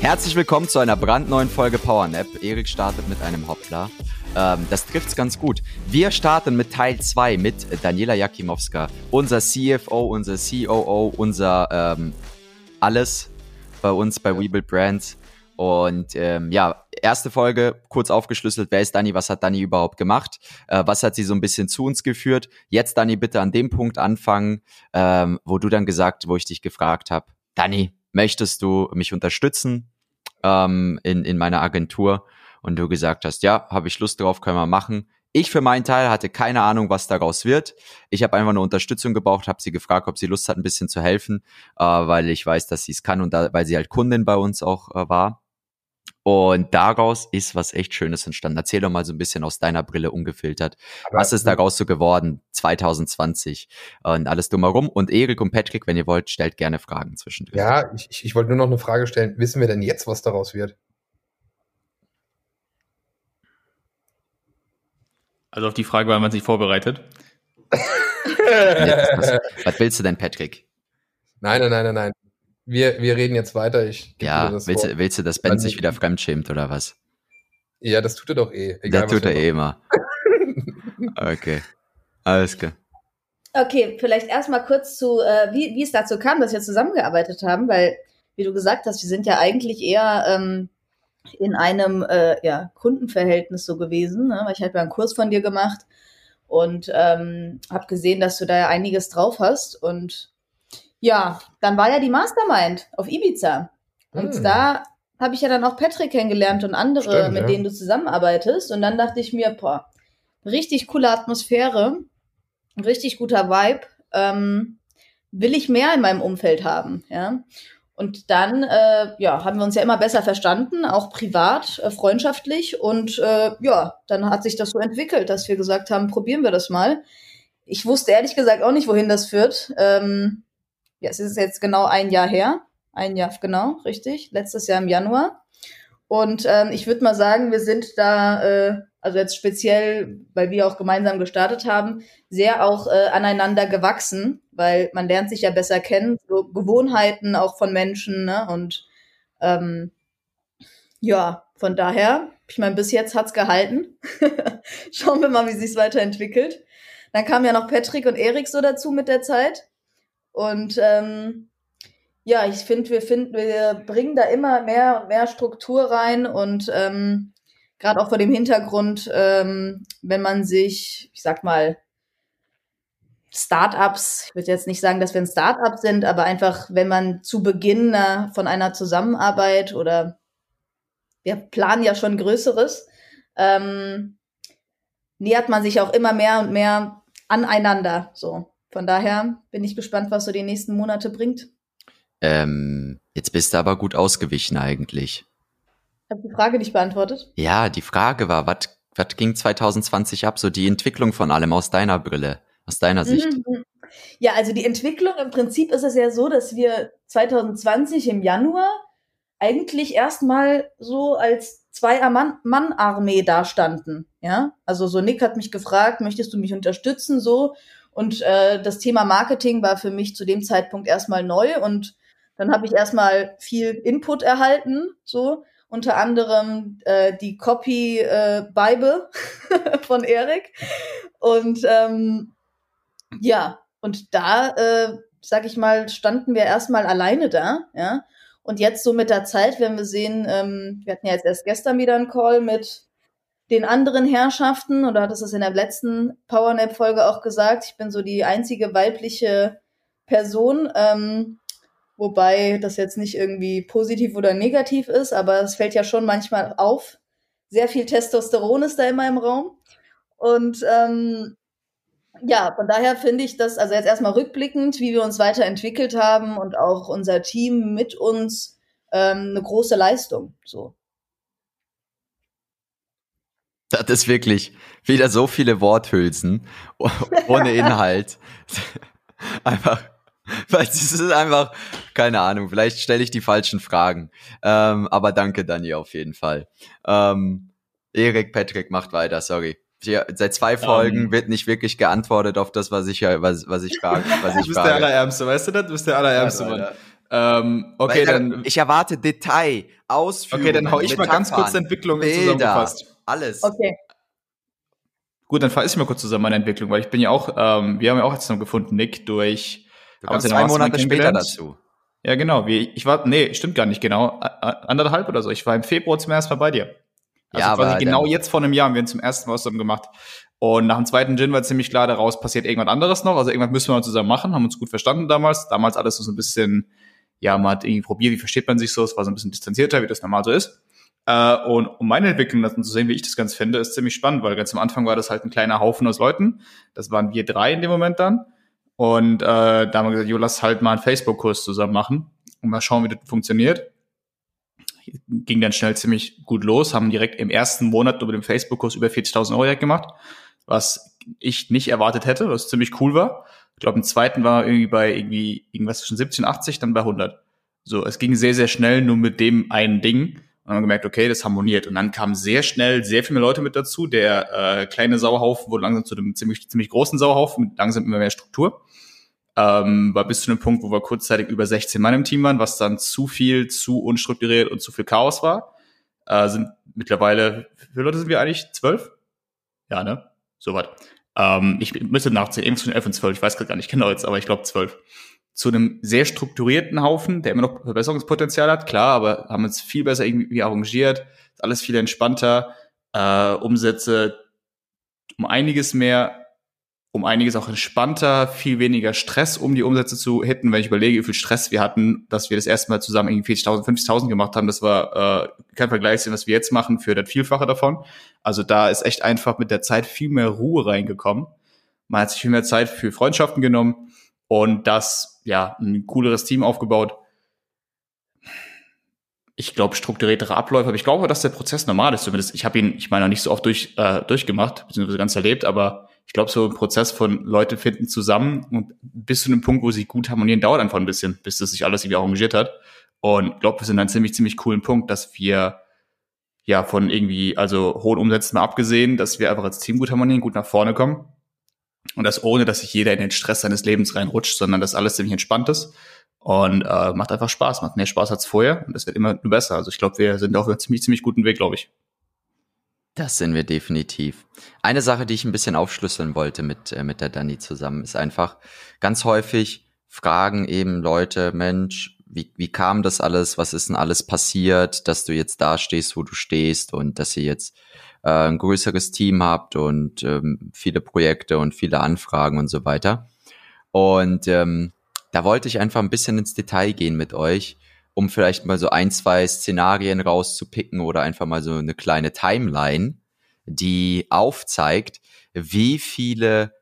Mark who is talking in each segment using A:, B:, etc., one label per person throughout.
A: Herzlich willkommen zu einer brandneuen Folge PowerNap. Erik startet mit einem Hoppla. Ähm, das trifft's ganz gut. Wir starten mit Teil 2 mit Daniela Jakimowska, unser CFO, unser COO, unser ähm, alles bei uns bei WeBuild Brands. Und ähm, ja, erste Folge, kurz aufgeschlüsselt, wer ist Dani, was hat Dani überhaupt gemacht, äh, was hat sie so ein bisschen zu uns geführt. Jetzt, Dani, bitte an dem Punkt anfangen, ähm, wo du dann gesagt, wo ich dich gefragt habe, Dani, möchtest du mich unterstützen ähm, in, in meiner Agentur? Und du gesagt hast, ja, habe ich Lust drauf, können wir machen. Ich für meinen Teil hatte keine Ahnung, was daraus wird. Ich habe einfach eine Unterstützung gebraucht, habe sie gefragt, ob sie Lust hat, ein bisschen zu helfen, äh, weil ich weiß, dass sie es kann und da, weil sie halt Kundin bei uns auch äh, war. Und daraus ist was echt Schönes entstanden. Erzähl doch mal so ein bisschen aus deiner Brille ungefiltert. Aber was ist daraus so geworden 2020 und alles drumherum? Und Erik und Patrick, wenn ihr wollt, stellt gerne Fragen zwischendurch.
B: Ja, ich, ich wollte nur noch eine Frage stellen. Wissen wir denn jetzt, was daraus wird?
C: Also auf die Frage war man sich vorbereitet.
A: was, was willst du denn, Patrick?
B: Nein, nein, nein, nein, nein wir, wir reden jetzt weiter. Ich
A: ja, willst, du, willst du, dass Ben sich wieder fremdschämt oder was?
B: Ja, das tut er doch eh.
A: Egal, das tut er eh immer. okay, alles klar.
D: Okay, vielleicht erstmal kurz zu, äh, wie, wie es dazu kam, dass wir zusammengearbeitet haben, weil, wie du gesagt hast, wir sind ja eigentlich eher ähm, in einem äh, ja, Kundenverhältnis so gewesen, ne? weil ich habe ja einen Kurs von dir gemacht und ähm, habe gesehen, dass du da ja einiges drauf hast und ja, dann war ja die Mastermind auf Ibiza. Und hm. da habe ich ja dann auch Patrick kennengelernt und andere, Stimmt, mit ja. denen du zusammenarbeitest. Und dann dachte ich mir, boah, richtig coole Atmosphäre, richtig guter Vibe. Ähm, will ich mehr in meinem Umfeld haben, ja. Und dann, äh, ja, haben wir uns ja immer besser verstanden, auch privat, äh, freundschaftlich. Und äh, ja, dann hat sich das so entwickelt, dass wir gesagt haben, probieren wir das mal. Ich wusste ehrlich gesagt auch nicht, wohin das führt. Ähm, ja, es ist jetzt genau ein Jahr her. Ein Jahr, genau, richtig. Letztes Jahr im Januar. Und ähm, ich würde mal sagen, wir sind da, äh, also jetzt speziell, weil wir auch gemeinsam gestartet haben, sehr auch äh, aneinander gewachsen, weil man lernt sich ja besser kennen, so Gewohnheiten auch von Menschen, ne? Und ähm, ja, von daher, ich meine, bis jetzt hat's gehalten. Schauen wir mal, wie sich's weiterentwickelt. Dann kamen ja noch Patrick und Erik so dazu mit der Zeit. Und ähm, ja, ich finde, wir finden, wir bringen da immer mehr und mehr Struktur rein und ähm, gerade auch vor dem Hintergrund, ähm, wenn man sich, ich sag mal, Startups, ich würde jetzt nicht sagen, dass wir ein Startup sind, aber einfach, wenn man zu Beginn äh, von einer Zusammenarbeit oder wir planen ja schon Größeres, ähm, nähert man sich auch immer mehr und mehr aneinander. So. Von daher bin ich gespannt, was so die nächsten Monate bringt.
A: Ähm, jetzt bist du aber gut ausgewichen eigentlich.
D: Hast die Frage nicht beantwortet?
A: Ja, die Frage war, was ging 2020 ab? So die Entwicklung von allem aus deiner Brille, aus deiner Sicht. Mhm.
D: Ja, also die Entwicklung im Prinzip ist es ja so, dass wir 2020 im Januar eigentlich erstmal so als zwei Mann-Armee dastanden. Ja, also so Nick hat mich gefragt, möchtest du mich unterstützen? So und äh, das Thema Marketing war für mich zu dem Zeitpunkt erstmal neu und dann habe ich erstmal viel Input erhalten, so unter anderem äh, die Copy äh, Bible von Erik. Und ähm, ja, und da, äh, sag ich mal, standen wir erstmal alleine da, ja. Und jetzt so mit der Zeit, wenn wir sehen, ähm, wir hatten ja jetzt erst gestern wieder einen Call mit den anderen Herrschaften, oder hattest es in der letzten Powernap-Folge auch gesagt, ich bin so die einzige weibliche Person, ähm, wobei das jetzt nicht irgendwie positiv oder negativ ist, aber es fällt ja schon manchmal auf. Sehr viel Testosteron ist da immer im Raum. Und ähm, ja, von daher finde ich das, also jetzt erstmal rückblickend, wie wir uns weiterentwickelt haben und auch unser Team mit uns ähm, eine große Leistung. So.
A: Das ist wirklich wieder so viele Worthülsen ohne Inhalt. einfach, weil es ist einfach, keine Ahnung, vielleicht stelle ich die falschen Fragen. Ähm, aber danke, Dani, auf jeden Fall. Ähm, Erik, Patrick, macht weiter, sorry. Hier, seit zwei Folgen um, wird nicht wirklich geantwortet auf das, was ich, was, was ich frage. Was ich
C: du bist frage. der Allerärmste, weißt du das? Du bist der Allerärmste, Mann. Ähm, okay,
A: Weil,
C: dann.
A: Ich erwarte Detail, Ausführungen.
C: Okay, dann hau ich mal ganz kurz Entwicklung Bilder, zusammengefasst.
A: Alles.
D: Okay.
C: Gut, dann fasse ich mal kurz zusammen meine Entwicklung, weil ich bin ja auch, ähm, wir haben ja auch jetzt noch gefunden, Nick, durch.
A: Du kommst zwei Monate später dazu.
C: Ja, genau. Wie, ich war, nee, stimmt gar nicht genau. Anderthalb oder so. Ich war im Februar zum ersten Mal bei dir. Also ja, quasi genau jetzt vor einem Jahr haben wir ihn zum ersten Mal zusammen gemacht. Und nach dem zweiten Gin war ziemlich klar, daraus passiert irgendwas anderes noch. Also irgendwas müssen wir mal zusammen machen, haben uns gut verstanden damals. Damals alles so ein bisschen, ja, man hat irgendwie probiert, wie versteht man sich so. Es war so ein bisschen distanzierter, wie das normal so ist. Äh, und um meine Entwicklung dann zu sehen, wie ich das Ganze finde, ist ziemlich spannend, weil ganz am Anfang war das halt ein kleiner Haufen aus Leuten. Das waren wir drei in dem Moment dann. Und äh, da haben wir gesagt, jo, lass halt mal einen Facebook-Kurs zusammen machen und mal schauen, wie das funktioniert ging dann schnell ziemlich gut los, haben direkt im ersten Monat über den Facebook-Kurs über 40.000 Euro gemacht, was ich nicht erwartet hätte, was ziemlich cool war. Ich glaube, im zweiten war irgendwie bei irgendwie irgendwas zwischen 70 und 80, dann bei 100. So, es ging sehr, sehr schnell nur mit dem einen Ding. Und dann gemerkt, okay, das harmoniert. Und dann kamen sehr schnell sehr viele Leute mit dazu. Der äh, kleine Sauerhaufen wurde langsam zu einem ziemlich, ziemlich großen Sauerhaufen mit langsam immer mehr Struktur ähm, war bis zu einem Punkt, wo wir kurzzeitig über 16 Mann im Team waren, was dann zu viel, zu unstrukturiert und zu viel Chaos war. Äh, sind mittlerweile, wie viele Leute sind wir eigentlich? Zwölf? Ja, ne? So was. Ähm, ich müsste nachzählen, irgendwas zwischen elf und zwölf, ich weiß gar nicht genau jetzt, aber ich glaube zwölf. Zu einem sehr strukturierten Haufen, der immer noch Verbesserungspotenzial hat, klar, aber haben uns viel besser irgendwie arrangiert, ist alles viel entspannter, äh, Umsätze um einiges mehr um einiges auch entspannter, viel weniger Stress, um die Umsätze zu hitten. Wenn ich überlege, wie viel Stress wir hatten, dass wir das erste Mal zusammen irgendwie 40.000, 50.000 gemacht haben, das war äh, kein Vergleich zu was wir jetzt machen für das Vielfache davon. Also da ist echt einfach mit der Zeit viel mehr Ruhe reingekommen. Man hat sich viel mehr Zeit für Freundschaften genommen und das, ja, ein cooleres Team aufgebaut. Ich glaube, strukturiertere Abläufe, aber ich glaube, dass der Prozess normal ist. Zumindest, ich habe ihn, ich meine, nicht so oft durch, äh, durchgemacht, beziehungsweise ganz erlebt, aber ich glaube, so ein Prozess von Leute finden zusammen und bis zu einem Punkt, wo sie gut harmonieren, dauert einfach ein bisschen, bis das sich alles irgendwie arrangiert hat. Und ich glaube, wir sind an einem ziemlich, ziemlich coolen Punkt, dass wir ja von irgendwie, also hohen Umsätzen mal abgesehen, dass wir einfach als Team gut harmonieren, gut nach vorne kommen. Und das ohne, dass sich jeder in den Stress seines Lebens reinrutscht, sondern dass alles ziemlich entspannt ist. Und äh, macht einfach Spaß, macht mehr Spaß als vorher und es wird immer nur besser. Also ich glaube, wir sind auf einem ziemlich, ziemlich guten Weg, glaube ich.
A: Das sind wir definitiv. Eine Sache, die ich ein bisschen aufschlüsseln wollte mit, äh, mit der Dani zusammen, ist einfach ganz häufig fragen eben Leute, Mensch, wie, wie kam das alles? Was ist denn alles passiert, dass du jetzt da stehst, wo du stehst und dass ihr jetzt äh, ein größeres Team habt und ähm, viele Projekte und viele Anfragen und so weiter. Und ähm, da wollte ich einfach ein bisschen ins Detail gehen mit euch um vielleicht mal so ein, zwei Szenarien rauszupicken oder einfach mal so eine kleine Timeline, die aufzeigt, wie viele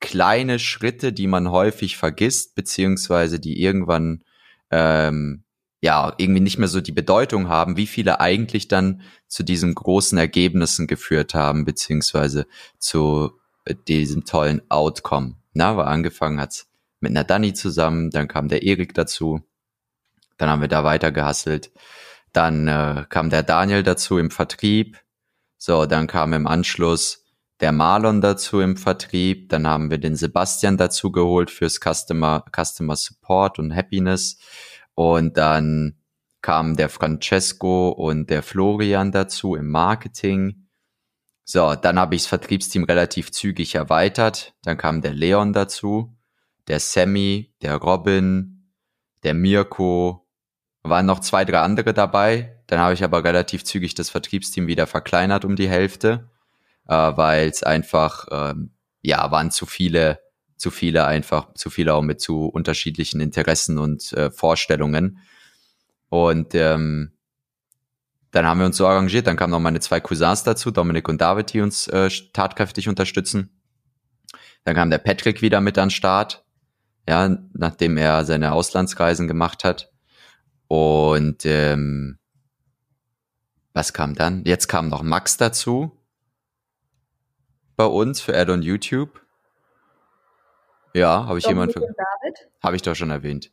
A: kleine Schritte, die man häufig vergisst, beziehungsweise die irgendwann ähm, ja irgendwie nicht mehr so die Bedeutung haben, wie viele eigentlich dann zu diesen großen Ergebnissen geführt haben, beziehungsweise zu äh, diesem tollen Outcome. Na, weil angefangen hat's mit einer Dani zusammen, dann kam der Erik dazu, dann haben wir da weiter gehasselt. Dann äh, kam der Daniel dazu im Vertrieb. So, dann kam im Anschluss der Marlon dazu im Vertrieb. Dann haben wir den Sebastian dazu geholt fürs Customer, Customer Support und Happiness. Und dann kam der Francesco und der Florian dazu im Marketing. So, dann habe ich das Vertriebsteam relativ zügig erweitert. Dann kam der Leon dazu, der Sammy, der Robin, der Mirko, waren noch zwei, drei andere dabei. Dann habe ich aber relativ zügig das Vertriebsteam wieder verkleinert um die Hälfte, äh, weil es einfach, ähm, ja, waren zu viele, zu viele einfach, zu viele auch mit zu unterschiedlichen Interessen und äh, Vorstellungen. Und ähm, dann haben wir uns so arrangiert, dann kamen noch meine zwei Cousins dazu, Dominik und David, die uns äh, tatkräftig unterstützen. Dann kam der Patrick wieder mit an Start, ja, nachdem er seine Auslandsreisen gemacht hat. Und ähm, was kam dann? Jetzt kam noch Max dazu. bei uns für Add on YouTube. Ja, habe ich jemand für. Habe ich doch schon erwähnt.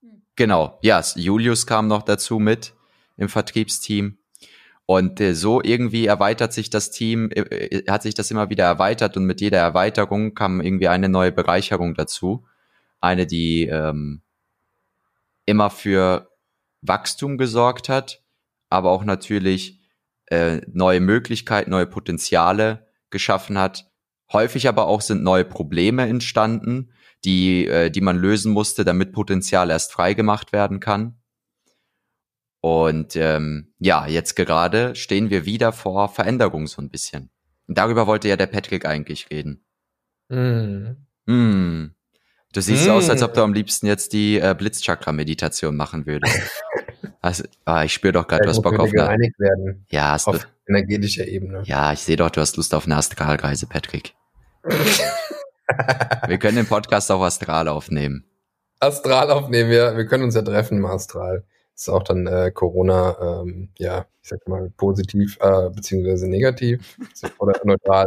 A: Hm. Genau, ja, Julius kam noch dazu mit im Vertriebsteam. Und äh, so irgendwie erweitert sich das Team, äh, äh, hat sich das immer wieder erweitert und mit jeder Erweiterung kam irgendwie eine neue Bereicherung dazu. Eine, die ähm, immer für Wachstum gesorgt hat, aber auch natürlich äh, neue Möglichkeiten, neue Potenziale geschaffen hat. Häufig aber auch sind neue Probleme entstanden, die, äh, die man lösen musste, damit Potenzial erst freigemacht werden kann. Und ähm, ja, jetzt gerade stehen wir wieder vor Veränderung so ein bisschen. Und darüber wollte ja der Patrick eigentlich reden. Mm. Mm. Du siehst mm. aus, als ob du am liebsten jetzt die äh, Blitzchakra-Meditation machen würdest. also, ah, ich spüre doch gerade, du hast Bock auf
B: eine...
A: Ja,
B: hast auf du, energetischer Ebene.
A: Ja, ich sehe doch, du hast Lust auf eine Astralreise, Patrick. wir können den Podcast auch astral aufnehmen.
B: Astral aufnehmen, ja. Wir können uns ja treffen im Astral ist auch dann äh, Corona, ähm, ja, ich sag mal, positiv äh, beziehungsweise negativ oder neutral.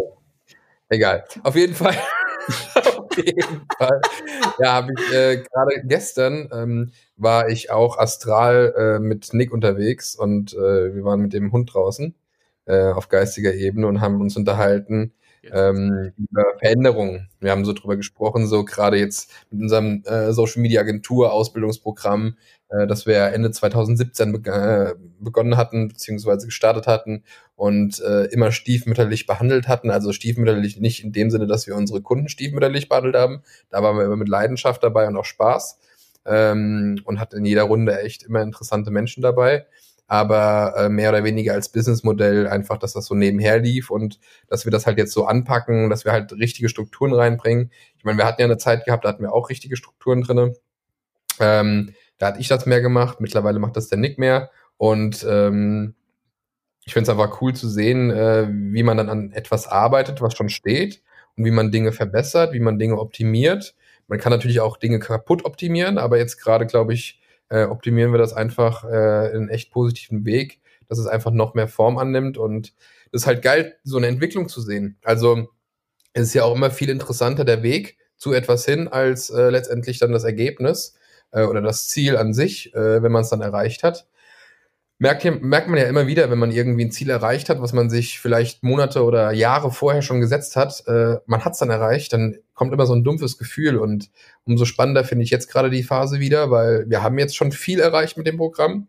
B: Egal. Auf jeden Fall. Auf jeden Fall. Ja, habe ich äh, gerade gestern ähm, war ich auch astral äh, mit Nick unterwegs und äh, wir waren mit dem Hund draußen äh, auf geistiger Ebene und haben uns unterhalten ähm, über Veränderungen. Wir haben so drüber gesprochen, so gerade jetzt mit unserem äh, Social Media Agentur Ausbildungsprogramm, äh, das wir Ende 2017 be äh, begonnen hatten, beziehungsweise gestartet hatten und äh, immer stiefmütterlich behandelt hatten. Also stiefmütterlich nicht in dem Sinne, dass wir unsere Kunden stiefmütterlich behandelt haben. Da waren wir immer mit Leidenschaft dabei und auch Spaß ähm, und hatten in jeder Runde echt immer interessante Menschen dabei aber äh, mehr oder weniger als Businessmodell einfach, dass das so nebenher lief und dass wir das halt jetzt so anpacken, dass wir halt richtige Strukturen reinbringen. Ich meine, wir hatten ja eine Zeit gehabt, da hatten wir auch richtige Strukturen drinne. Ähm, da hatte ich das mehr gemacht, mittlerweile macht das der Nick mehr. Und ähm, ich finde es einfach cool zu sehen, äh, wie man dann an etwas arbeitet, was schon steht und wie man Dinge verbessert, wie man Dinge optimiert. Man kann natürlich auch Dinge kaputt optimieren, aber jetzt gerade, glaube ich, äh, optimieren wir das einfach äh, in einen echt positiven Weg, dass es einfach noch mehr Form annimmt. Und das ist halt geil, so eine Entwicklung zu sehen. Also es ist ja auch immer viel interessanter der Weg zu etwas hin, als äh, letztendlich dann das Ergebnis äh, oder das Ziel an sich, äh, wenn man es dann erreicht hat. Merkt, merkt man ja immer wieder, wenn man irgendwie ein Ziel erreicht hat, was man sich vielleicht Monate oder Jahre vorher schon gesetzt hat, äh, man hat es dann erreicht, dann kommt immer so ein dumpfes Gefühl und umso spannender finde ich jetzt gerade die Phase wieder, weil wir haben jetzt schon viel erreicht mit dem Programm.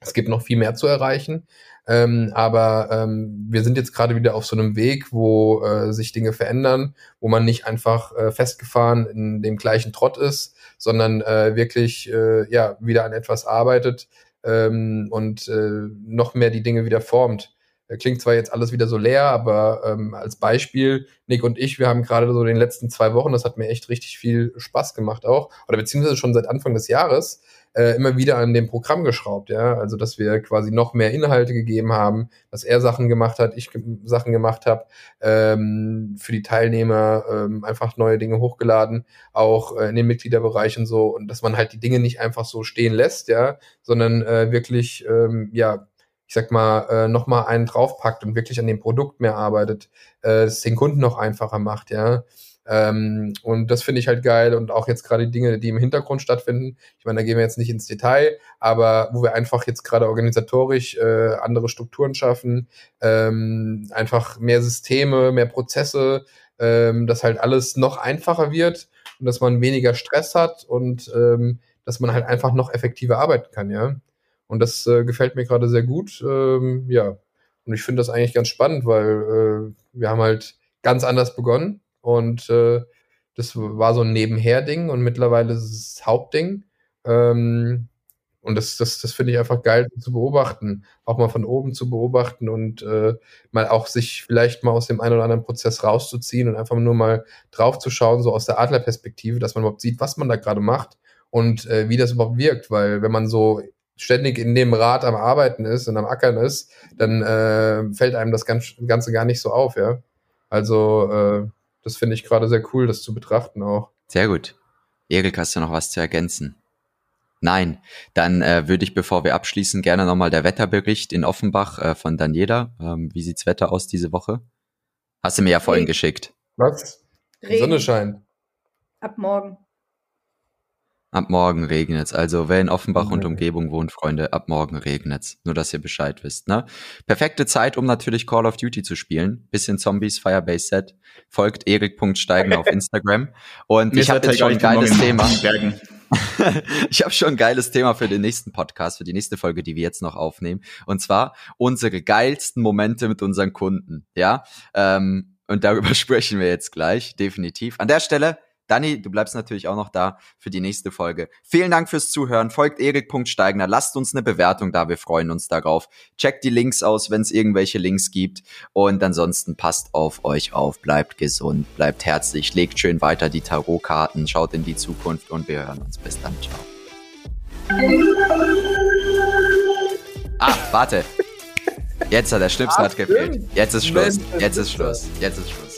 B: Es gibt noch viel mehr zu erreichen. Ähm, aber ähm, wir sind jetzt gerade wieder auf so einem Weg, wo äh, sich Dinge verändern, wo man nicht einfach äh, festgefahren in dem gleichen Trott ist, sondern äh, wirklich äh, ja wieder an etwas arbeitet ähm, und äh, noch mehr die Dinge wieder formt. Klingt zwar jetzt alles wieder so leer, aber ähm, als Beispiel, Nick und ich, wir haben gerade so in den letzten zwei Wochen, das hat mir echt richtig viel Spaß gemacht auch, oder beziehungsweise schon seit Anfang des Jahres, äh, immer wieder an dem Programm geschraubt, ja. Also dass wir quasi noch mehr Inhalte gegeben haben, dass er Sachen gemacht hat, ich Sachen gemacht habe, ähm, für die Teilnehmer ähm, einfach neue Dinge hochgeladen, auch äh, in den Mitgliederbereichen so und dass man halt die Dinge nicht einfach so stehen lässt, ja, sondern äh, wirklich, ähm, ja, ich sag mal, äh, nochmal einen draufpackt und wirklich an dem Produkt mehr arbeitet, äh, es den Kunden noch einfacher macht, ja. Ähm, und das finde ich halt geil und auch jetzt gerade die Dinge, die im Hintergrund stattfinden. Ich meine, da gehen wir jetzt nicht ins Detail, aber wo wir einfach jetzt gerade organisatorisch äh, andere Strukturen schaffen, ähm, einfach mehr Systeme, mehr Prozesse, ähm, dass halt alles noch einfacher wird und dass man weniger Stress hat und ähm, dass man halt einfach noch effektiver arbeiten kann, ja. Und das äh, gefällt mir gerade sehr gut, ähm, ja. Und ich finde das eigentlich ganz spannend, weil äh, wir haben halt ganz anders begonnen und äh, das war so ein Nebenher-Ding und mittlerweile ist es das Hauptding. Ähm, und das, das, das finde ich einfach geil zu beobachten, auch mal von oben zu beobachten und äh, mal auch sich vielleicht mal aus dem einen oder anderen Prozess rauszuziehen und einfach nur mal drauf zu schauen, so aus der Adlerperspektive, dass man überhaupt sieht, was man da gerade macht und äh, wie das überhaupt wirkt. Weil wenn man so ständig in dem Rad am Arbeiten ist und am Ackern ist, dann äh, fällt einem das Ganze gar nicht so auf, ja. Also äh, das finde ich gerade sehr cool, das zu betrachten auch.
A: Sehr gut. Erik, hast du noch was zu ergänzen? Nein, dann äh, würde ich, bevor wir abschließen, gerne nochmal der Wetterbericht in Offenbach äh, von Daniela. Ähm, wie sieht's Wetter aus diese Woche? Hast du mir ja vorhin Regen. geschickt.
B: Was? Die Sonne scheint.
D: Ab morgen.
A: Ab morgen regnet's. Also wer in Offenbach und Umgebung wohnt, Freunde, ab morgen regnet's. Nur, dass ihr Bescheid wisst, ne? Perfekte Zeit, um natürlich Call of Duty zu spielen. Bisschen Zombies, Firebase Set. Folgt erik.steigen auf Instagram. Und ich habe jetzt schon ein geiles Thema. ich habe schon ein geiles Thema für den nächsten Podcast, für die nächste Folge, die wir jetzt noch aufnehmen. Und zwar unsere geilsten Momente mit unseren Kunden, ja? Ähm, und darüber sprechen wir jetzt gleich, definitiv. An der Stelle Dani, du bleibst natürlich auch noch da für die nächste Folge. Vielen Dank fürs Zuhören. Folgt Erik.steigner. Lasst uns eine Bewertung da. Wir freuen uns darauf. Checkt die Links aus, wenn es irgendwelche Links gibt. Und ansonsten passt auf euch auf. Bleibt gesund. Bleibt herzlich. Legt schön weiter die Tarotkarten. Schaut in die Zukunft und wir hören uns. Bis dann. Ciao. Ah, warte. Jetzt hat der Schnipsel hat gefehlt. Jetzt ist Schluss. Jetzt ist Schluss. Jetzt ist Schluss.